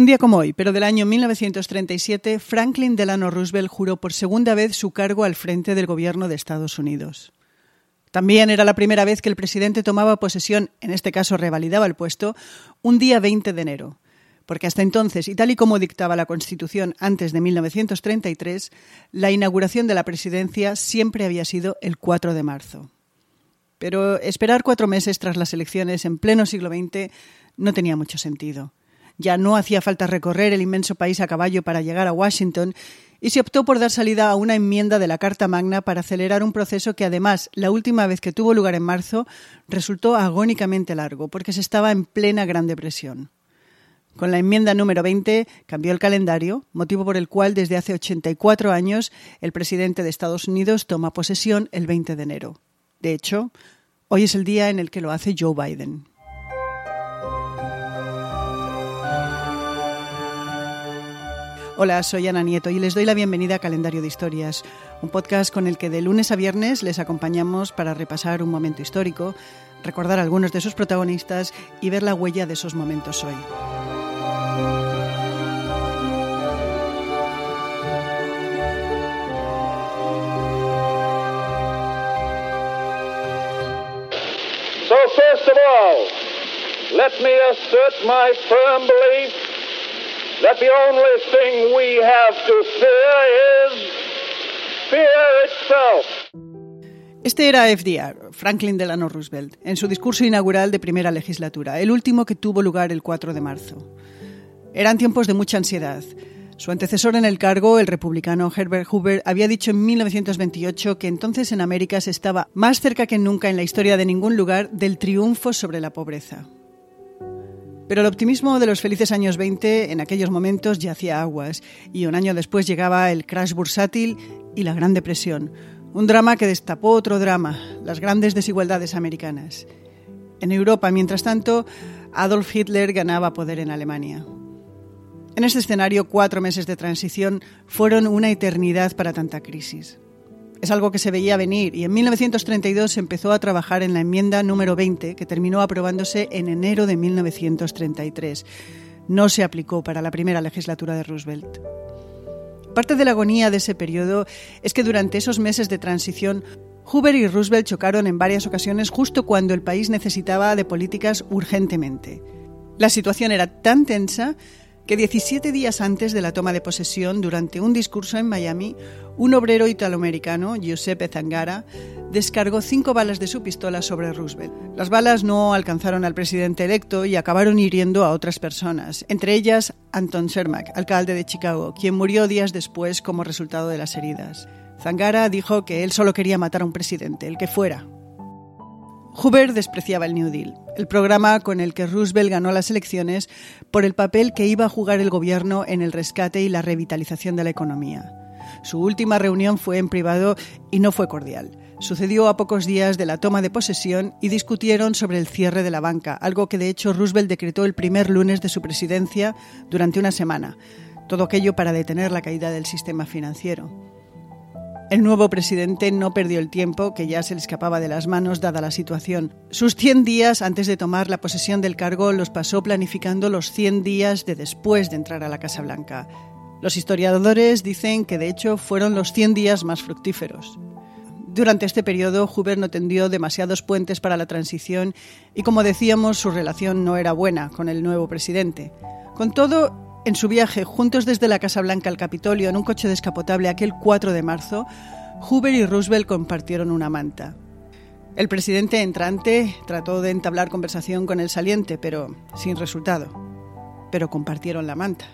Un día como hoy, pero del año 1937, Franklin Delano Roosevelt juró por segunda vez su cargo al frente del gobierno de Estados Unidos. También era la primera vez que el presidente tomaba posesión, en este caso revalidaba el puesto, un día 20 de enero, porque hasta entonces, y tal y como dictaba la Constitución antes de 1933, la inauguración de la presidencia siempre había sido el 4 de marzo. Pero esperar cuatro meses tras las elecciones en pleno siglo XX no tenía mucho sentido. Ya no hacía falta recorrer el inmenso país a caballo para llegar a Washington y se optó por dar salida a una enmienda de la Carta Magna para acelerar un proceso que además, la última vez que tuvo lugar en marzo, resultó agónicamente largo, porque se estaba en plena Gran Depresión. Con la enmienda número 20 cambió el calendario, motivo por el cual desde hace 84 años el presidente de Estados Unidos toma posesión el 20 de enero. De hecho, hoy es el día en el que lo hace Joe Biden. Hola, soy Ana Nieto y les doy la bienvenida a Calendario de Historias, un podcast con el que de lunes a viernes les acompañamos para repasar un momento histórico, recordar algunos de sus protagonistas y ver la huella de esos momentos hoy. So first of all, let me assert my firm belief that the only thing we have to fear is fear itself. Este era FDR, Franklin Delano Roosevelt, en su discurso inaugural de primera legislatura, el último que tuvo lugar el 4 de marzo. Eran tiempos de mucha ansiedad. Su antecesor en el cargo, el republicano Herbert Hoover, había dicho en 1928 que entonces en América se estaba más cerca que nunca en la historia de ningún lugar del triunfo sobre la pobreza. Pero el optimismo de los felices años 20 en aquellos momentos ya hacía aguas y un año después llegaba el crash bursátil y la Gran Depresión, un drama que destapó otro drama, las grandes desigualdades americanas. En Europa, mientras tanto, Adolf Hitler ganaba poder en Alemania. En este escenario, cuatro meses de transición fueron una eternidad para tanta crisis. Es algo que se veía venir y en 1932 se empezó a trabajar en la enmienda número 20 que terminó aprobándose en enero de 1933. No se aplicó para la primera legislatura de Roosevelt. Parte de la agonía de ese periodo es que durante esos meses de transición Hoover y Roosevelt chocaron en varias ocasiones justo cuando el país necesitaba de políticas urgentemente. La situación era tan tensa que 17 días antes de la toma de posesión, durante un discurso en Miami, un obrero italoamericano, Giuseppe Zangara, descargó cinco balas de su pistola sobre Roosevelt. Las balas no alcanzaron al presidente electo y acabaron hiriendo a otras personas, entre ellas Anton Cermak, alcalde de Chicago, quien murió días después como resultado de las heridas. Zangara dijo que él solo quería matar a un presidente, el que fuera, Hoover despreciaba el New Deal, el programa con el que Roosevelt ganó las elecciones por el papel que iba a jugar el gobierno en el rescate y la revitalización de la economía. Su última reunión fue en privado y no fue cordial. Sucedió a pocos días de la toma de posesión y discutieron sobre el cierre de la banca, algo que de hecho Roosevelt decretó el primer lunes de su presidencia durante una semana. Todo aquello para detener la caída del sistema financiero. El nuevo presidente no perdió el tiempo que ya se le escapaba de las manos dada la situación. Sus 100 días antes de tomar la posesión del cargo los pasó planificando los 100 días de después de entrar a la Casa Blanca. Los historiadores dicen que de hecho fueron los 100 días más fructíferos. Durante este periodo, Hoover no tendió demasiados puentes para la transición y, como decíamos, su relación no era buena con el nuevo presidente. Con todo, en su viaje juntos desde la Casa Blanca al Capitolio en un coche descapotable aquel 4 de marzo, Hoover y Roosevelt compartieron una manta. El presidente entrante trató de entablar conversación con el saliente, pero sin resultado. Pero compartieron la manta.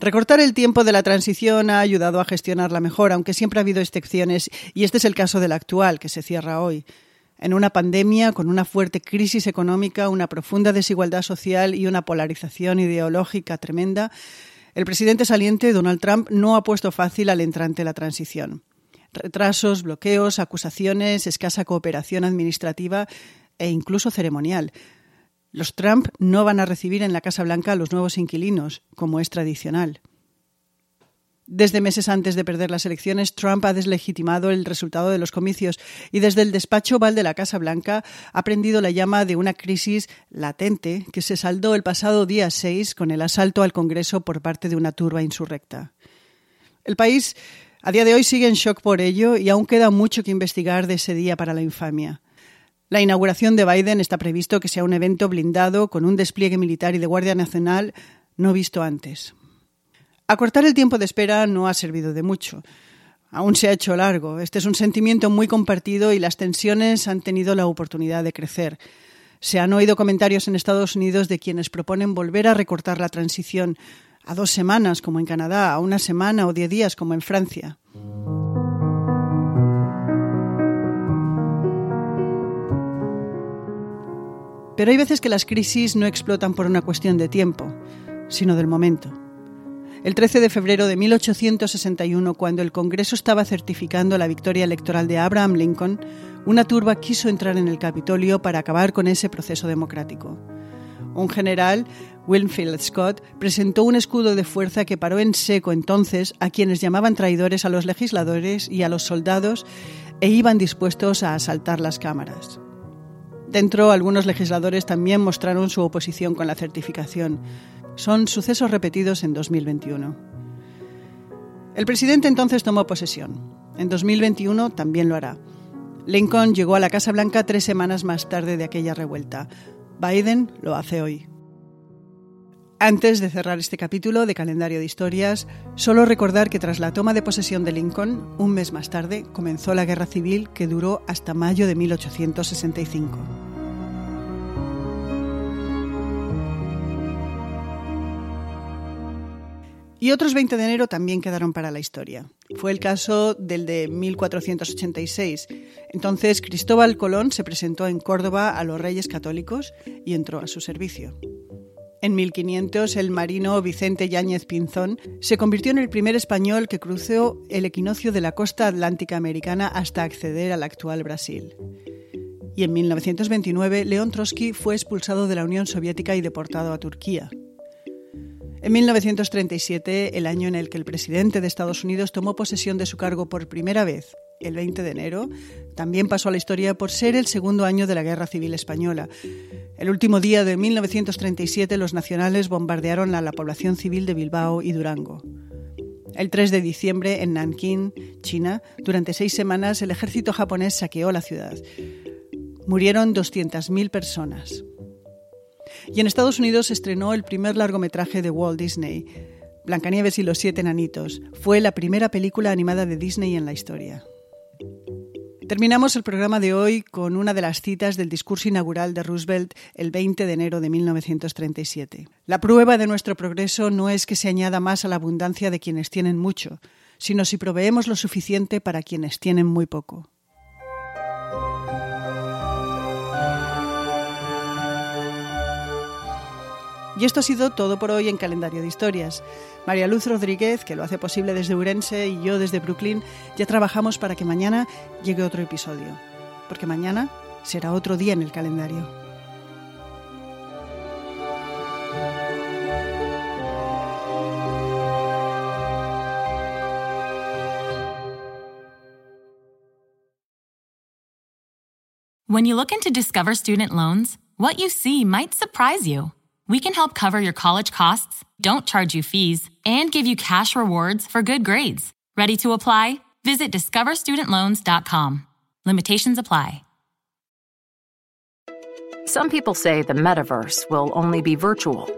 Recortar el tiempo de la transición ha ayudado a gestionarla mejor, aunque siempre ha habido excepciones, y este es el caso del actual, que se cierra hoy en una pandemia con una fuerte crisis económica, una profunda desigualdad social y una polarización ideológica tremenda, el presidente saliente Donald Trump no ha puesto fácil al entrante la transición. Retrasos, bloqueos, acusaciones, escasa cooperación administrativa e incluso ceremonial. Los Trump no van a recibir en la Casa Blanca a los nuevos inquilinos, como es tradicional. Desde meses antes de perder las elecciones, Trump ha deslegitimado el resultado de los comicios y desde el despacho oval de la Casa Blanca ha prendido la llama de una crisis latente que se saldó el pasado día 6 con el asalto al Congreso por parte de una turba insurrecta. El país a día de hoy sigue en shock por ello y aún queda mucho que investigar de ese día para la infamia. La inauguración de Biden está previsto que sea un evento blindado con un despliegue militar y de Guardia Nacional no visto antes. Acortar el tiempo de espera no ha servido de mucho. Aún se ha hecho largo. Este es un sentimiento muy compartido y las tensiones han tenido la oportunidad de crecer. Se han oído comentarios en Estados Unidos de quienes proponen volver a recortar la transición a dos semanas como en Canadá, a una semana o diez días como en Francia. Pero hay veces que las crisis no explotan por una cuestión de tiempo, sino del momento. El 13 de febrero de 1861, cuando el Congreso estaba certificando la victoria electoral de Abraham Lincoln, una turba quiso entrar en el Capitolio para acabar con ese proceso democrático. Un general, Winfield Scott, presentó un escudo de fuerza que paró en seco entonces a quienes llamaban traidores a los legisladores y a los soldados e iban dispuestos a asaltar las cámaras. Dentro, algunos legisladores también mostraron su oposición con la certificación, son sucesos repetidos en 2021. El presidente entonces tomó posesión. En 2021 también lo hará. Lincoln llegó a la Casa Blanca tres semanas más tarde de aquella revuelta. Biden lo hace hoy. Antes de cerrar este capítulo de calendario de historias, solo recordar que tras la toma de posesión de Lincoln, un mes más tarde, comenzó la guerra civil que duró hasta mayo de 1865. Y otros 20 de enero también quedaron para la historia. Fue el caso del de 1486. Entonces Cristóbal Colón se presentó en Córdoba a los reyes católicos y entró a su servicio. En 1500, el marino Vicente Yáñez Pinzón se convirtió en el primer español que cruzó el equinoccio de la costa atlántica americana hasta acceder al actual Brasil. Y en 1929, León Trotsky fue expulsado de la Unión Soviética y deportado a Turquía. En 1937, el año en el que el presidente de Estados Unidos tomó posesión de su cargo por primera vez, el 20 de enero, también pasó a la historia por ser el segundo año de la Guerra Civil Española. El último día de 1937 los nacionales bombardearon a la población civil de Bilbao y Durango. El 3 de diciembre, en Nankín, China, durante seis semanas el ejército japonés saqueó la ciudad. Murieron 200.000 personas. Y en Estados Unidos estrenó el primer largometraje de Walt Disney, Blancanieves y los siete enanitos. Fue la primera película animada de Disney en la historia. Terminamos el programa de hoy con una de las citas del discurso inaugural de Roosevelt el 20 de enero de 1937. La prueba de nuestro progreso no es que se añada más a la abundancia de quienes tienen mucho, sino si proveemos lo suficiente para quienes tienen muy poco. Y esto ha sido todo por hoy en Calendario de Historias. María Luz Rodríguez, que lo hace posible desde Urense, y yo desde Brooklyn, ya trabajamos para que mañana llegue otro episodio. Porque mañana será otro día en el calendario. When you look into Discover Student Loans, what you see might surprise you. We can help cover your college costs, don't charge you fees, and give you cash rewards for good grades. Ready to apply? Visit discoverstudentloans.com. Limitations apply. Some people say the metaverse will only be virtual.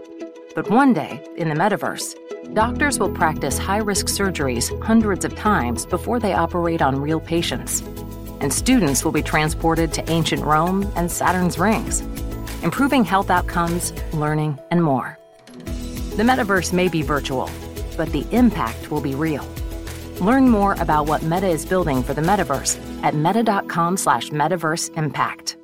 But one day, in the metaverse, doctors will practice high risk surgeries hundreds of times before they operate on real patients. And students will be transported to ancient Rome and Saturn's rings improving health outcomes, learning, and more. The metaverse may be virtual, but the impact will be real. Learn more about what Meta is building for the metaverse at meta.com slash metaverse impact.